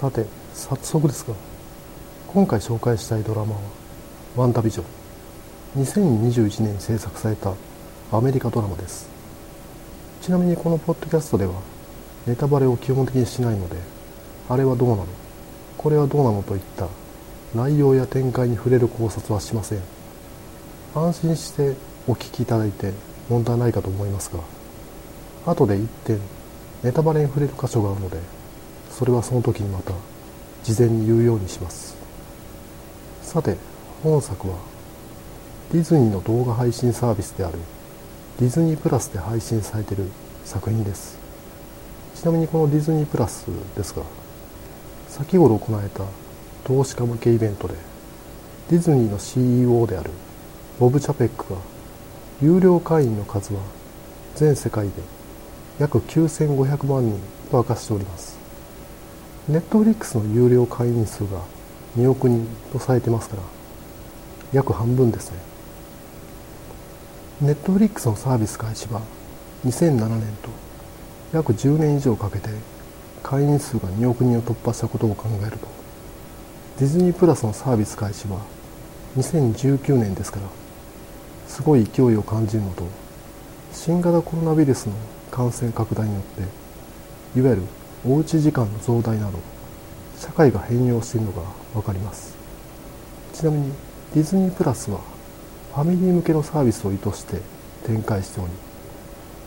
さて早速ですが今回紹介したいドラマは「ワンダビジョン」2021年に制作されたアメリカドラマです。ちなみにこのポッドキャストではネタバレを基本的にしないのであれはどうなの？これはどうなのといった内容や展開に触れる考察はしません。安心してお聞きいただいて問題ないかと思いますが後で一点ネタバレに触れる箇所があるのでそれはその時にまた事前に言うようにします。さて本作はディズニーの動画配信サービスであるディズニープラスで配信されている作品です。ちなみにこのディズニープラスですが先頃行われた投資家向けイベントでディズニーの CEO であるボブ・チャペックが有料会員の数は全世界で約9500万人と明かしております。ネットフリックスの有料会員数が2億人とされてますから約半分ですね。ネットフリックスのサービス開始は2007年と約10年以上かけて会員数が2億人を突破したことを考えるとディズニープラスのサービス開始は2019年ですからすごい勢いを感じるのと新型コロナウイルスの感染拡大によっていわゆるおうち時間の増大など社会が変容しているのが分かります。ちなみにディズニープラスはファミリー向けのサービスを意図して展開しており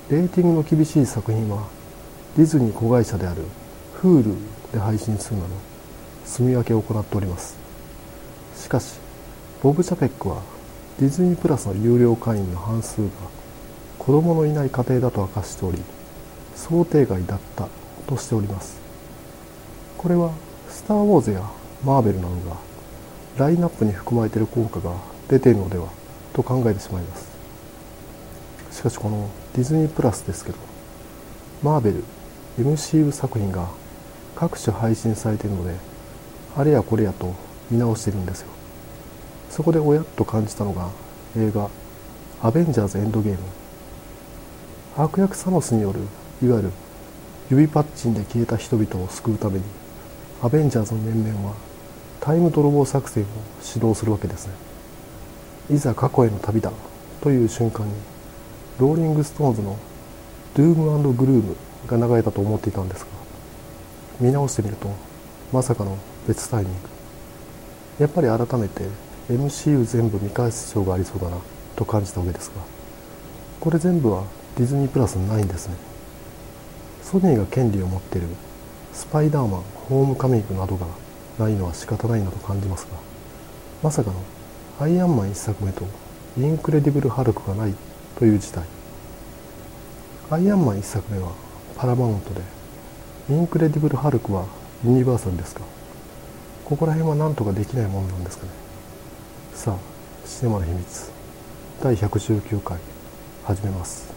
レーティングの厳しい作品はディズニー子会社である Hulu で配信するなど住み分けを行っております。しかしボブ・チャペックはディズニープラスの有料会員の半数が子供のいない家庭だと明かしており想定外だったとしております。これはスター・ウォーズやマーベルなどがラインナップに含まれている効果が出ているのではと考えてしまいます。しかしこのディズニープラスですけどマーベル MCU 作品が各種配信されているのであれやこれやと見直しているんですよ。そこでおやっと感じたのが映画「アベンジャーズ・エンドゲーム」悪役サノスによるいわゆる指パッチンで消えた人々を救うためにアベンジャーズの面々はタイム泥棒作戦を指導するわけですね。いざ過去への旅だという瞬間にローリング・ストーンズの「ドゥーム・アンド・グルーム」が流れたと思っていたんですが見直してみるとまさかの別タイミング。やっぱり改めて MCU 全部見返す必要がありそうだなと感じたわけですがこれ全部はディズニープラスないんですね。ソニーが権利を持っているスパイダーマンホームカミングなどがないのは仕方ないなと感じますがまさかのアイアンマン1作目とインクレディブル・ハルクがないという事態。アイアンマン1作目はパラマウントでインクレディブル・ハルクはユニバーサルですか。ここら辺は何とかできないものなんですかね。さあシネマの秘密。第119回始めます。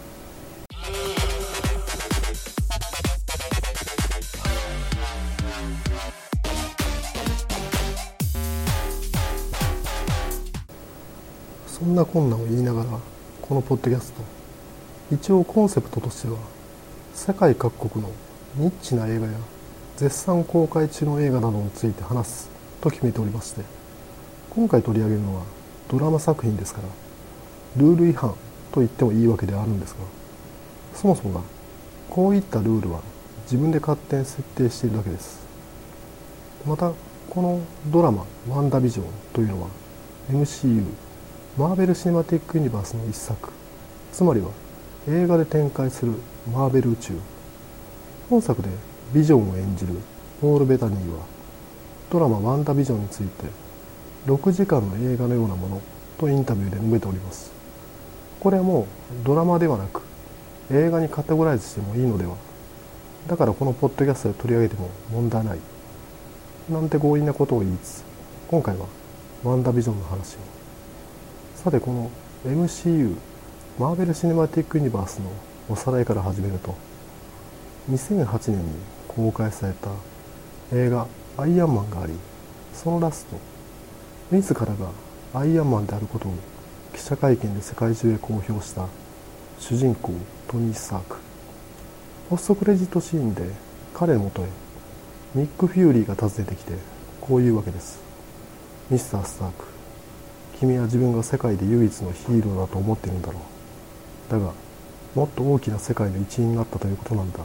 な困難を言いながらこのポッドキャスト。一応コンセプトとしては世界各国のニッチな映画や絶賛公開中の映画などについて話すと決めておりまして今回取り上げるのはドラマ作品ですからルール違反と言ってもいいわけではあるんですがそもそもがこういったルールは自分で勝手に設定しているだけです。またこのドラマ「ワンダビジョン」というのは MCU マーベル・シネマティック・ユニバースの一作。つまりは映画で展開するマーベル宇宙。本作でビジョンを演じるポール・ベタニーはドラマ「ワンダビジョン」について6時間の映画のようなものとインタビューで述べております。これはもうドラマではなく映画にカテゴライズしてもいいのでは。だからこのポッドキャストで取り上げても問題ない。なんて強引なことを言いつつ今回はワンダビジョンの話を。さてこの MCU マーベル・シネマティック・ユニバースのおさらいから始めると。2008年に公開された映画「アイアンマン」がありそのラスト自らがアイアンマンであることを記者会見で世界中へ公表した主人公トニー・スターク。ポストクレジットシーンで彼のもとへニック・フューリーが訪ねてきてこういうわけです。ミスター・スターク。君は自分が世界で唯一のヒーローだと思っているんだろう。だがもっと大きな世界の一員になったということなんだ。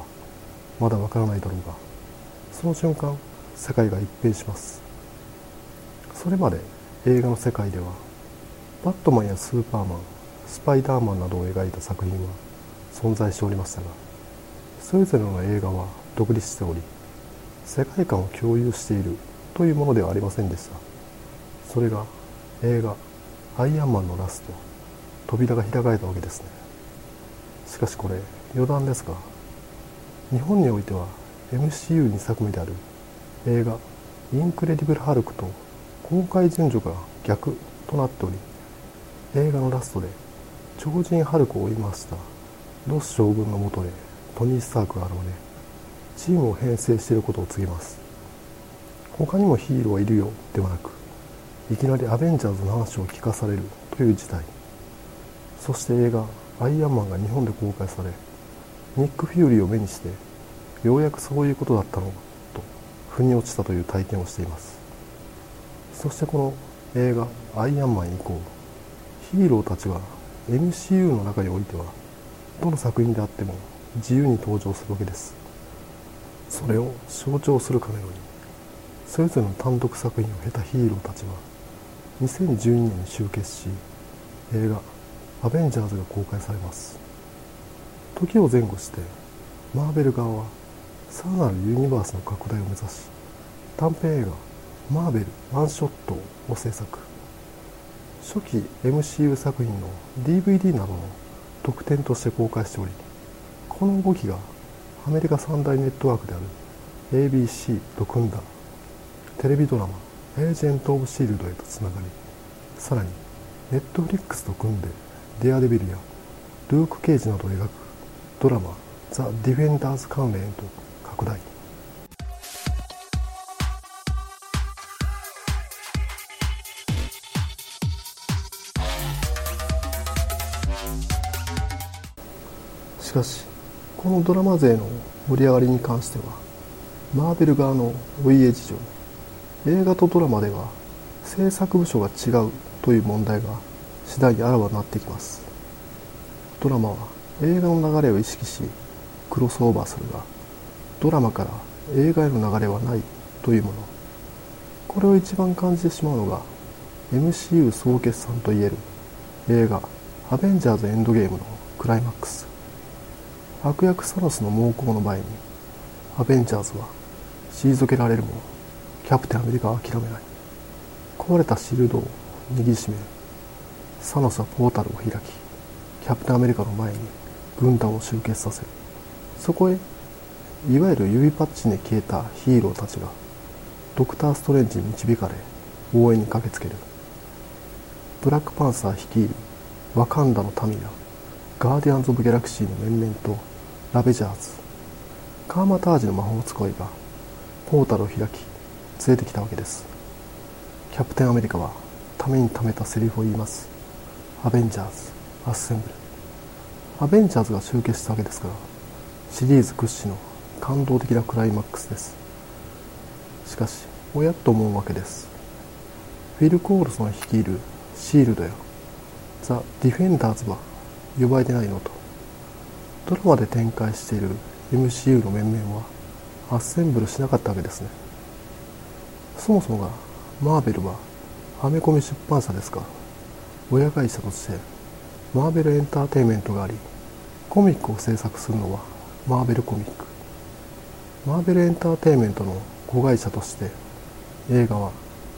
まだわからないだろうが。その瞬間世界が一変します。それまで映画の世界ではバットマンやスーパーマンスパイダーマンなどを描いた作品は存在しておりましたがそれぞれの映画は独立しており世界観を共有しているというものではありませんでした。それが映画「アイアンマン」のラスト扉が開かれたわけですね。しかしこれ余談ですが日本においては MCU2 作目である映画「インクレディブル・ハルク」と公開順序が逆となっており映画のラストで超人ハルクを追い回したロス将軍のもとへトニー・スタークが現れチームを編成していることを告げます。他にもヒーローはいるよではなくいきなりアベンジャーズの話を聞かされるという事態。そして映画「アイアンマン」が日本で公開されニック・フューリーを目にしてようやくそういうことだったのと腑に落ちたという体験をしています。そしてこの映画「アイアンマン」以降ヒーローたちは MCU の中においてはどの作品であっても自由に登場するわけです。それを象徴するかのようにそれぞれの単独作品を経たヒーローたちは2012年に集結し映画「アベンジャーズ」が公開されます。時を前後してマーベル側はさらなるユニバースの拡大を目指し短編映画「マーベルワンショット」を制作。初期 MCU 作品の DVD などの特典として公開しておりこの動きがアメリカ三大ネットワークである ABC と組んだテレビドラマ「エージェント・オブ・シールド」へとつながりさらにネットフリックスと組んでデアデビルやルーク・ケイジなどを描くドラマ「ザ・ディフェンダーズ関連」へと拡大。しかしこのドラマ勢の盛り上がりに関してはマーベル側のお家事情映画とドラマでは制作部署が違うという問題が次第にあらわになってきます。ドラマは映画の流れを意識しクロスオーバーするがドラマから映画への流れはないというもの。これを一番感じてしまうのが MCU 総決算といえる映画「アベンジャーズ・エンドゲーム」のクライマックス。悪役サノスの猛攻の前にアベンジャーズは退けられるもの。キャプテンアメリカは諦めない。壊れたシールドを握りしめサノスはポータルを開きキャプテンアメリカの前に軍団を集結させる。そこへいわゆる指パッチンで消えたヒーローたちがドクター・ストレンジに導かれ応援に駆けつける。ブラックパンサー率いるワカンダの民やガーディアンズ・オブ・ギャラクシーの面々とラベジャーズカーマタージの魔法使いがポータルを開き連れてきたわけです。キャプテンアメリカはためにためたセリフを言います。アベンジャーズアッセンブル。アベンジャーズが集結したわけですからシリーズ屈指の感動的なクライマックスです。しかしおやっと思うわけです。フィル・コールソン率いるシールドやザ・ディフェンダーズは呼ばれてないのと。ドラマで展開している MCU の面々はアッセンブルしなかったわけですね。そもそもがマーベルはアメコミ出版社ですが親会社としてマーベルエンターテインメントがありコミックを制作するのはマーベルコミック。マーベルエンターテインメントの子会社として映画は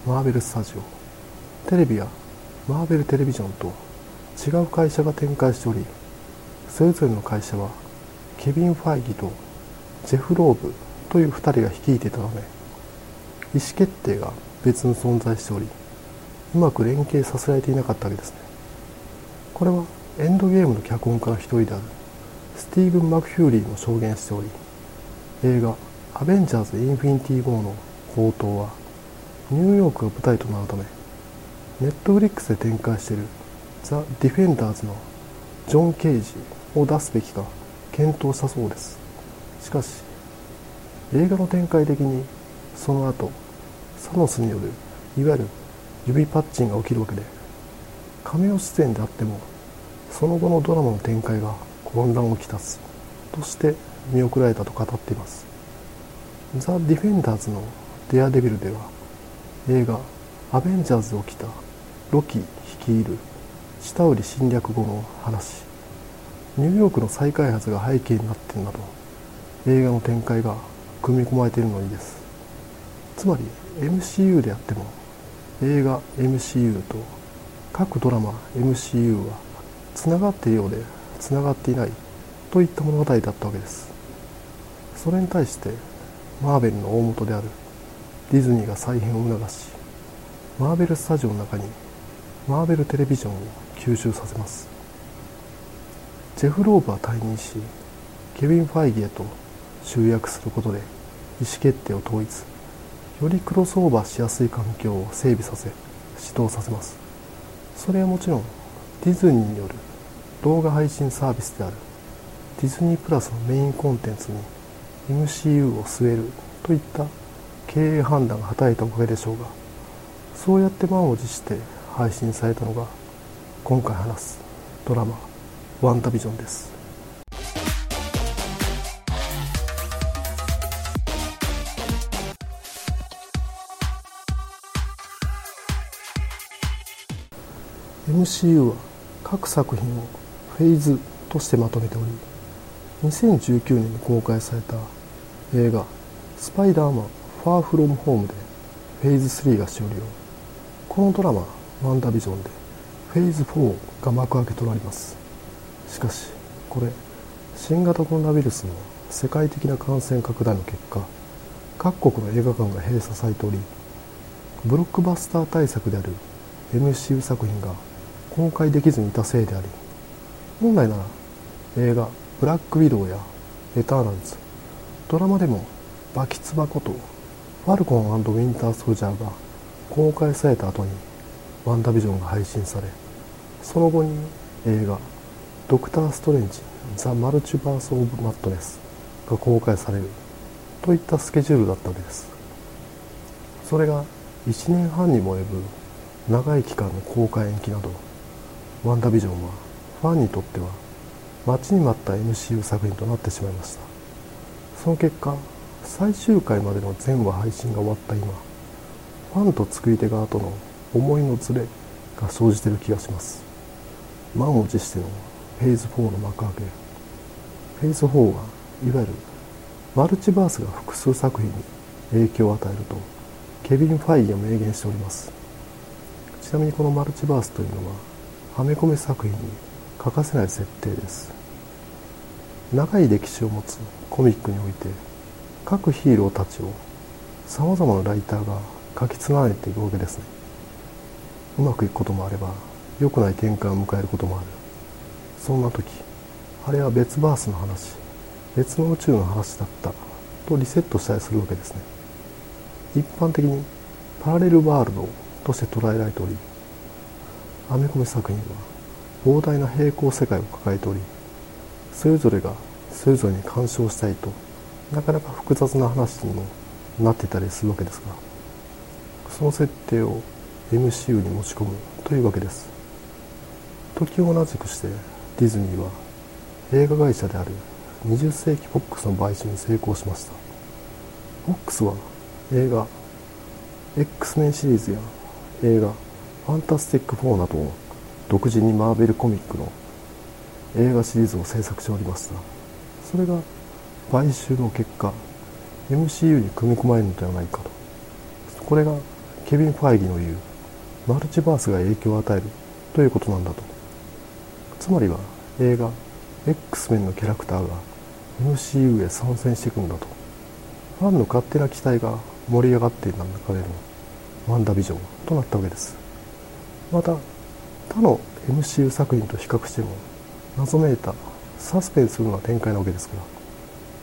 マーベルスタジオ。テレビはマーベルテレビジョンと違う会社が展開しておりそれぞれの会社はケビン・ファイギとジェフ・ローブという2人が率いていたため意思決定が別に存在しておりうまく連携させられていなかったわけですね。これはエンドゲームの脚本家の一人であるスティーブン・マクフィーリーも証言しており映画「アベンジャーズ・インフィニティ・ウォー」の冒頭はニューヨークが舞台となるためネットフリックスで展開しているザ・ディフェンダーズのルーク・ケイジを出すべきか検討したそうです。しかし映画の展開的にその後サノスによるいわゆる指パッチンが起きるわけでカメオ出演であってもその後のドラマの展開が混乱をきたすとして見送られたと語っています。ザ・ディフェンダーズのデアデビルでは映画アベンジャーズで起きたロキ率いる下売り侵略後の話ニューヨークの再開発が背景になっているなど映画の展開が組み込まれているのにです。つまり MCU であっても映画 MCU と各ドラマ MCU はつながっているようでつながっていないといった物語だったわけです。それに対してマーベルの大元であるディズニーが再編を促しマーベルスタジオの中にマーベルテレビジョンを吸収させます。ジェフ・ローブは退任しケビン・ファイギへと集約することで意思決定を統一。よりクロスオーバーしやすい環境を整備させ指導させます。それはもちろんディズニーによる動画配信サービスであるディズニープラスのメインコンテンツに MCU を据えるといった経営判断が働いたおかげでしょうがそうやって満を持して配信されたのが今回話すドラマ「ワンダビジョン」です。MCU は各作品をフェーズとしてまとめており2019年に公開された映画「スパイダーマンファーフロムホーム」でフェーズ3が終了。このドラマ「ワンダービジョン」でフェーズ4が幕開けとなります。しかしこれ新型コロナウイルスの世界的な感染拡大の結果各国の映画館が閉鎖されておりブロックバスター対策である MCU 作品が公開できずにいたせいであり本来なら映画「ブラックウィドウ」や「エターナルズ」ドラマでも「バキツバ」こと「ファルコンウィンター・ソルジャー」が公開された後に「ワンダビジョン」が配信されその後に映画「ドクター・ストレンジ・ザ・マルチバース・オブ・マットネス」が公開されるといったスケジュールだったわけです。それが1年半にも及ぶ長い期間の公開延期などワンダビジョンはファンにとっては待ちに待った MCU 作品となってしまいました。その結果最終回までの全話配信が終わった今ファンと作り手側との思いのズレが生じている気がします。満を持してのフェーズ4の幕開け。フェーズ4はいわゆるマルチバースが複数作品に影響を与えるとケビン・ファイギは明言しております。ちなみにこのマルチバースというのははめ込み作品に欠かせない設定です。長い歴史を持つコミックにおいて各ヒーローたちをさまざまなライターが書き連ねていくわけですね。うまくいくこともあれば良くない展開を迎えることもある。そんな時あれは別バースの話別の宇宙の話だったとリセットしたりするわけですね。一般的にパラレルワールドとして捉えられておりアメコミ作品は膨大な平行世界を抱えておりそれぞれがそれぞれに干渉したいとなかなか複雑な話にもなってたりするわけですがその設定を MCU に持ち込むというわけです。時を同じくしてディズニーは映画会社である20世紀フォックスの買収に成功しました。フォックスは映画 X メンシリーズや映画ファンタスティック4など独自にマーベルコミックの映画シリーズを制作しておりました。それが買収の結果 MCU に組み込まれるのではないかと。これがケビン・ファイギの言うマルチバースが影響を与えるということなんだと。つまりは映画 X メンのキャラクターが MCU へ参戦していくんだと。ファンの勝手な期待が盛り上がっていた中でのワンダビジョンとなったわけです。また他の MCU 作品と比較しても謎めいたサスペンスな展開なわけですか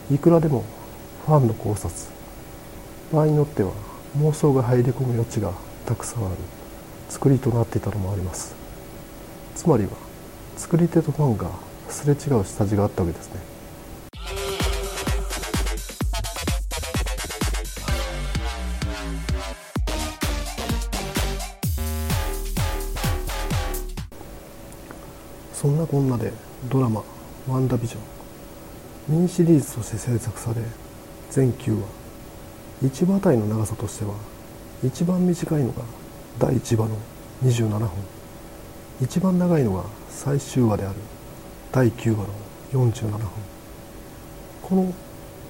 らいくらでもファンの考察場合によっては妄想が入り込む余地がたくさんある。作りとなっていたのもあります。つまりは作り手とファンがすれ違う下地があったわけですね。こんなでドラマ「ワンダビジョン」ミニシリーズとして制作され全9話1話あたりの長さとしては一番短いのが第1話の27分一番長いのが最終話である第9話の47分この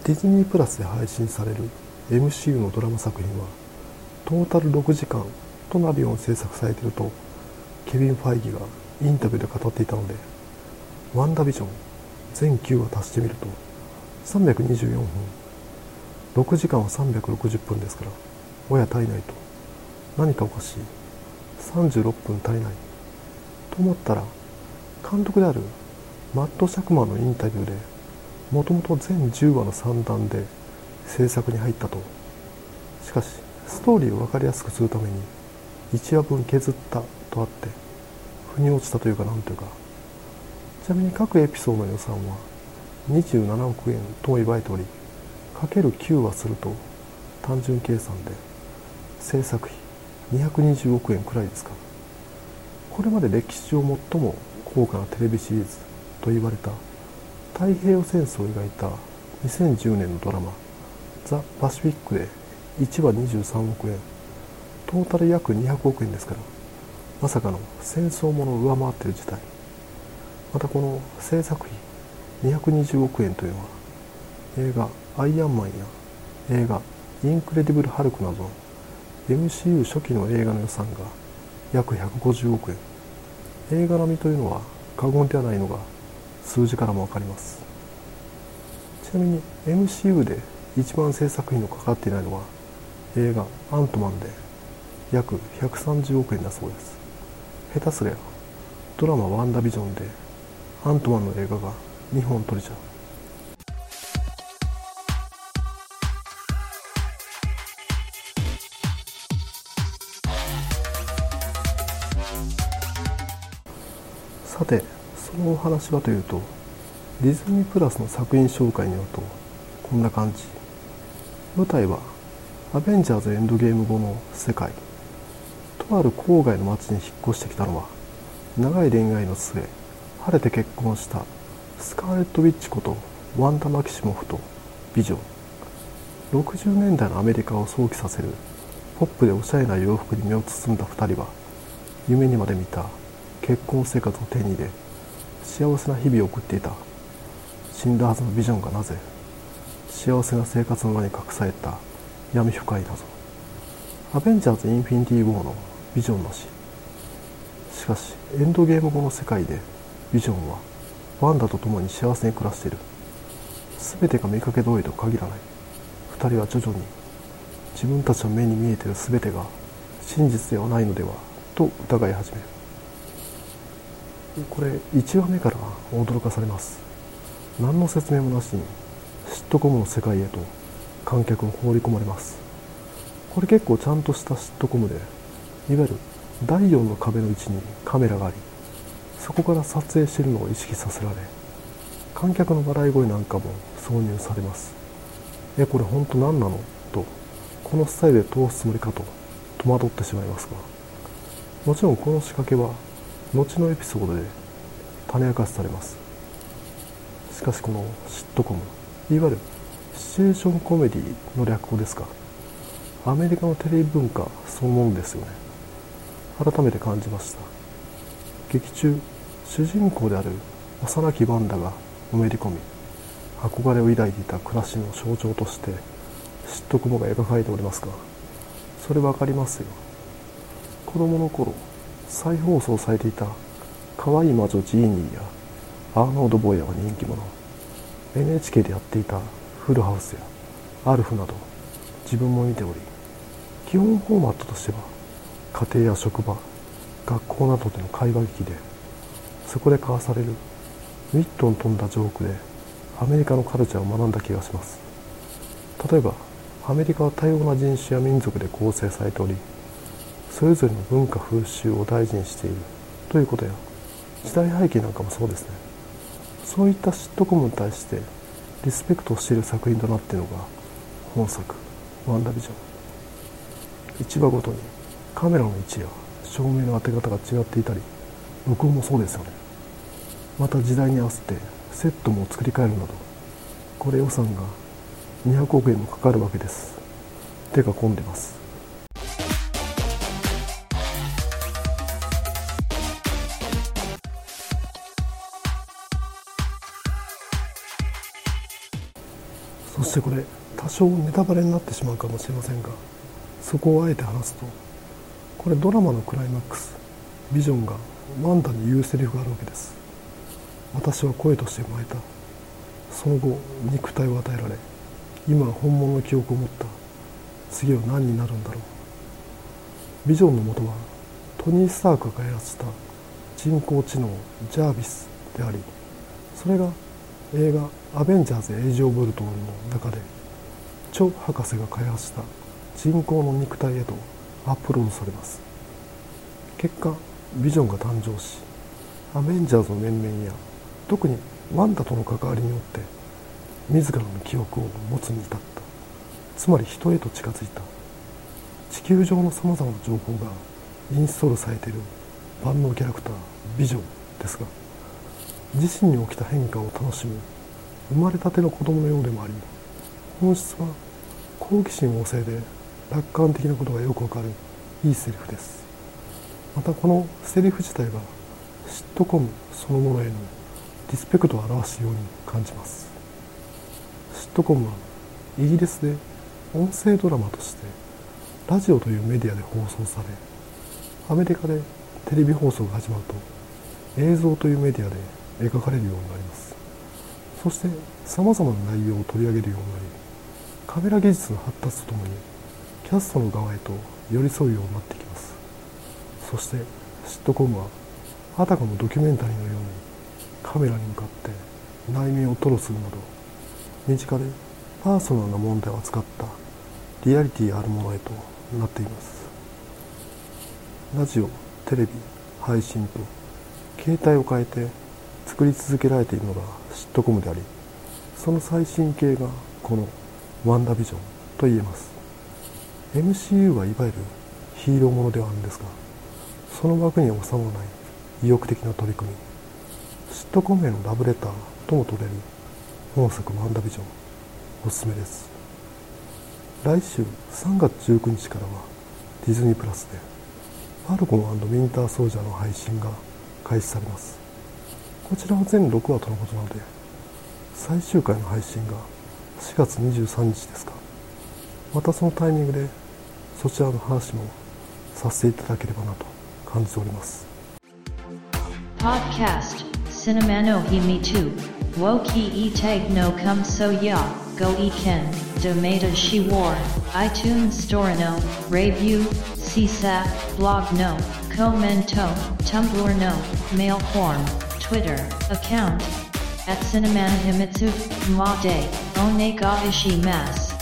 ディズニープラスで配信される MCU のドラマ作品はトータル6時間となるように制作されているとケビン・ファイギがインタビューで語っていたのでワンダビジョン全9話足してみると324分。6時間は360分ですから親足りないと。何かおかしい。36分足りない。と思ったら監督であるマット・シャクマンのインタビューでもともと全10話の三段で制作に入ったと。しかしストーリーを分かりやすくするために1話分削ったとあって腑に落ちたというかなんというか。ちなみに各エピソードの予算は27億円とも言われており。かける9はすると単純計算で制作費220億円くらいですか。これまで歴史上最も高価なテレビシリーズと言われた太平洋戦争を描いた2010年のドラマ「ザ・パシフィック」で1話23億円。トータル約200億円ですからまさかの戦争ものを上回っている事態。またこの制作費220億円というのは映画「アイアンマン」や映画「インクレディブル・ハルク」など MCU 初期の映画の予算が約150億円。映画並みというのは過言ではないのが数字からも分かります。ちなみに MCU で一番制作費のかかっていないのは映画「アントマン」で約130億円だそうです。下手すりゃドラマ「ワンダビジョン」でアントマンの映画が2本撮れちゃう。さてそのお話はというとディズニープラスの作品紹介によるとこんな感じ。舞台はアベンジャーズエンドゲーム後の世界。とある郊外の町に引っ越してきたのは長い恋愛の末。晴れて結婚したスカーレット・ウィッチことワンダ・マキシモフと美女60年代のアメリカを想起させるポップでおしゃれな洋服に身を包んだ2人は夢にまで見た結婚生活を手に入れ幸せな日々を送っていた。死んだはずのビジョンがなぜ？幸せな生活の裏に隠された闇深い謎。アベンジャーズ・インフィニティ・ウォーのビジョンの死しかしエンドゲーム後の世界でビジョンはワンダと共に幸せに暮らしている。全てが見かけ通りと限らない。2人は徐々に自分たちの目に見えている全てが真実ではないのではと疑い始める。これ1話目から驚かされます。何の説明もなしにシットコムの世界へと観客を放り込まれます。これ結構ちゃんとしたシットコムでいわゆる第4の壁の位置にカメラがありそこから撮影しているのを意識させられ観客の笑い声なんかも挿入されます。えこれ本当何なの？とこのスタイルで通すつもりかと戸惑ってしまいますが。もちろんこの仕掛けは後のエピソードで種明かしされます。しかしこのシットコムいわゆるシチュエーションコメディの略語ですか。アメリカのテレビ文化そのものですよね。改めて感じました。劇中主人公である幼きバンダがのめり込み憧れを抱いていた暮らしの象徴として嫉妬雲が描かれておりますがそれ分かりますよ。子供の頃再放送されていた可愛い魔女ジーニーやアーノード・ボーヤは人気者 NHK でやっていたフルハウスやアルフなど自分も見ており基本フォーマットとしては家庭や職場学校などでの会話劇でそこで交わされる。ウィットン飛んだジョークでアメリカのカルチャーを学んだ気がします。例えばアメリカは多様な人種や民族で構成されておりそれぞれの文化風習を大事にしているということや時代背景なんかもそうですね。そういったシットコムに対してリスペクトをしている作品となっているのが本作「ワンダビジョン」1話ごとにカメラの位置や照明の当て方が違っていたり録音もそうですよね。また時代に合わせてセットも作り変えるなどこれ予算が200億円もかかるわけです。手が込んでます。そしてこれ多少ネタバレになってしまうかもしれませんがそこをあえて話すとこれドラマのクライマックスビジョンがワンダに言うセリフがあるわけです。私は声として生まれた。その後肉体を与えられ今は本物の記憶を持った。次は何になるんだろう。ビジョンのもとはトニー・スタークが開発した人工知能ジャービスでありそれが映画「アベンジャーズ・エイジ・オブ・ルトン」の中でチョ博士が開発した人工の肉体へとアップロードされます。結果ビジョンが誕生しアベンジャーズの面々や特にワンダとの関わりによって自らの記憶を持つに至った。つまり人へと近づいた。地球上のさまざまな情報がインストールされている。万能キャラクタービジョンですが自身に起きた変化を楽しむ。生まれたての子供のようでもあり本質は好奇心旺盛で楽観的なことがよくわかるいいセリフです。またこのセリフ自体がシットコムそのものへのリスペクトを表しているように感じます。シットコムはイギリスで音声ドラマとしてラジオというメディアで放送されアメリカでテレビ放送が始まると映像というメディアで描かれるようになります。そしてさまざまな内容を取り上げるようになりカメラ技術の発達とともにキャストの側へと寄り添うようになってきます。そしてシットコムはあたかもドキュメンタリーのようにカメラに向かって内面を吐露するなど身近でパーソナルな問題を扱ったリアリティあるものへとなっています。ラジオテレビ配信と携帯を変えて作り続けられているのがシットコムでありその最新形がこのワンダビジョンと言えます。MCU はいわゆるヒーローものではあるんですがその枠に収まらない意欲的な取り組みシットコムへのラブレターとも取れる本作ワンダビジョンおすすめです。来週3月19日からはディズニープラスでファルコンウィンターソルジャーの配信が開始されます。こちらは全6話とのことなので最終回の配信が4月23日ですか。またそのタイミングでそちらの話もさせていただければなと感じております。Podcast Cinema no Himi 2 Woki e tag no come so ya Go e ken Domata shi war iTunes Store no Review CSAP Blog no Commento Tumblr no Mail form Twitter account at Cinemana Himitsu Ma de Onega Ishimasu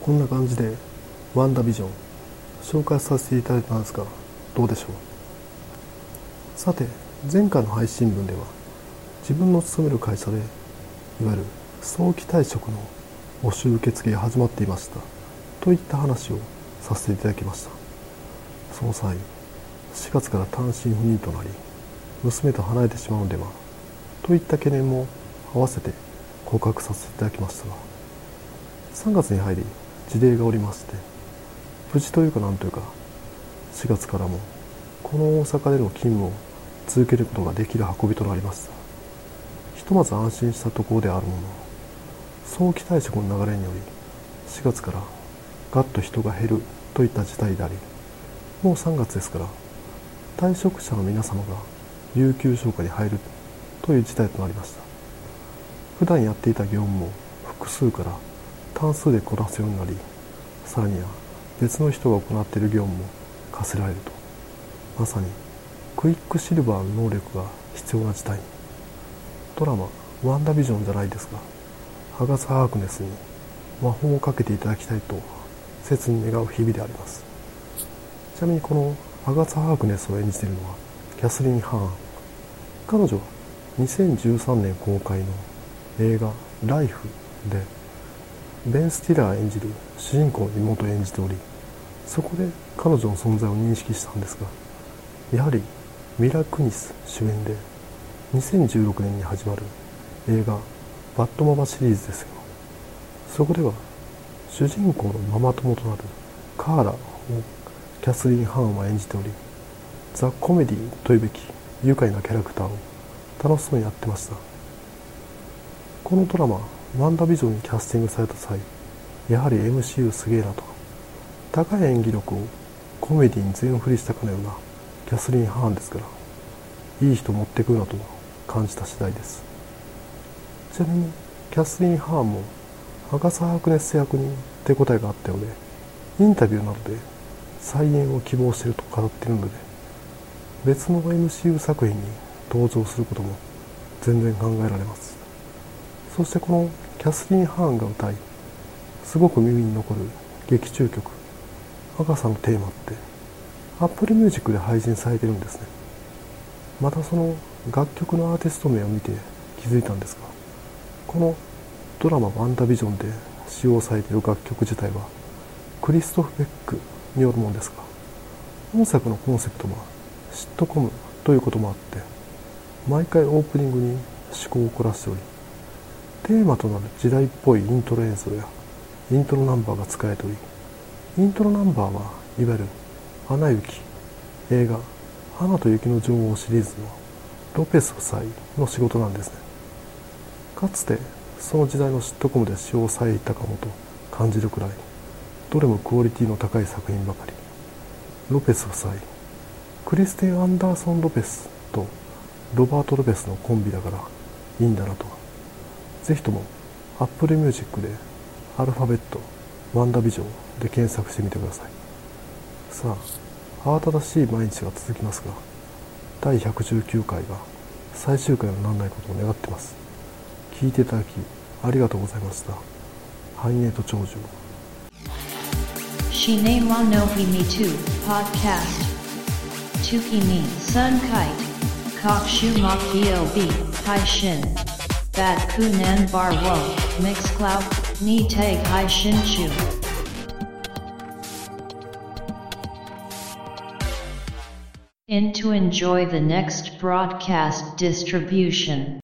こんな感じでワンダービジョン紹介させていただいたんですがどうでしょうさて 前回の配信分では自分の勤める会社でいわゆる早期退職の募集受付が始まっていましたといった話をさせていただきました。その際4月から単身赴任となり娘と離れてしまうのではといった懸念も合わせて告白させていただきましたが3月に入り事例がおりまして無事というかなんというか4月からもこの大阪での勤務を続けることができる運びとなりましたひとまず安心したところであるもの。早期退職の流れにより4月からガッと人が減るといった事態でありもう3月ですから退職者の皆様が有給消化に入るという事態となりました。普段やっていた業務も複数から単数でこなすようになりさらには別の人が行っている業務も課せられると。まさにクイックシルバーの能力が必要な事態にドラマ「ワンダビジョン」じゃないですがハガス・ハークネスに魔法をかけていただきたいと切に願う日々であります。ちなみにこのハガス・ハークネスを演じているのはキャスリン・ハーン。彼女は2013年公開の映画「ライフでベン・スティラー演じる主人公の妹を演じておりそこで彼女の存在を認識したんですがやはりミラ・クニス主演で2016年に始まる映画「バッドママ」シリーズですよそこでは主人公のママ友となるカーラをキャスリン・ハーンは演じておりザ・コメディというべき愉快なキャラクターを楽しそうにやってました。このドラマ「ワンダビジョン」にキャスティングされた際やはり MCU すげえなと。高い演技力をコメディに全振りしたかのようなキャスリン・ハーンですからいい人持ってくるなと感じた次第です。ちなみにキャスリン・ハーンもアガサ・ハークネス役に手応えがあったようでインタビューなどで再演を希望していると語っているので別の MCU 作品に登場することも全然考えられます。そしてこのキャスリン・ハーンが歌いすごく耳に残る劇中曲「アガサのテーマ」って Apple Music で配信されてるんですね。またその楽曲のアーティスト名を見て気づいたんですがこのドラマ「ワンダビジョン」で使用されている楽曲自体はクリストフ・ベックによるものですが本作のコンセプトはシットコムということもあって毎回オープニングに思考を凝らしておりテーマとなる時代っぽいイントロ演奏やイントロナンバーが使えておりイントロナンバーはいわゆる「アナ雪」映画「花と雪の女王」シリーズのロペス夫妻の仕事なんですね。かつてその時代のシットコムで使用されていたかもと感じるくらいどれもクオリティの高い作品ばかり。ロペス夫妻。クリスティン・アンダーソン・ロペスとロバート・ロペスのコンビだからいいんだなと。ぜひとも Apple Music でアルファベットワンダビジョンで検索してみてください。さあ、慌ただしい毎日が続きますが、第119回が最終回にならないことを願ってます。聞いていただき、ありがとうございました。繁栄と長寿を。バックナンバーワンミックスクラブにて配信中。In to enjoy the next broadcast distribution.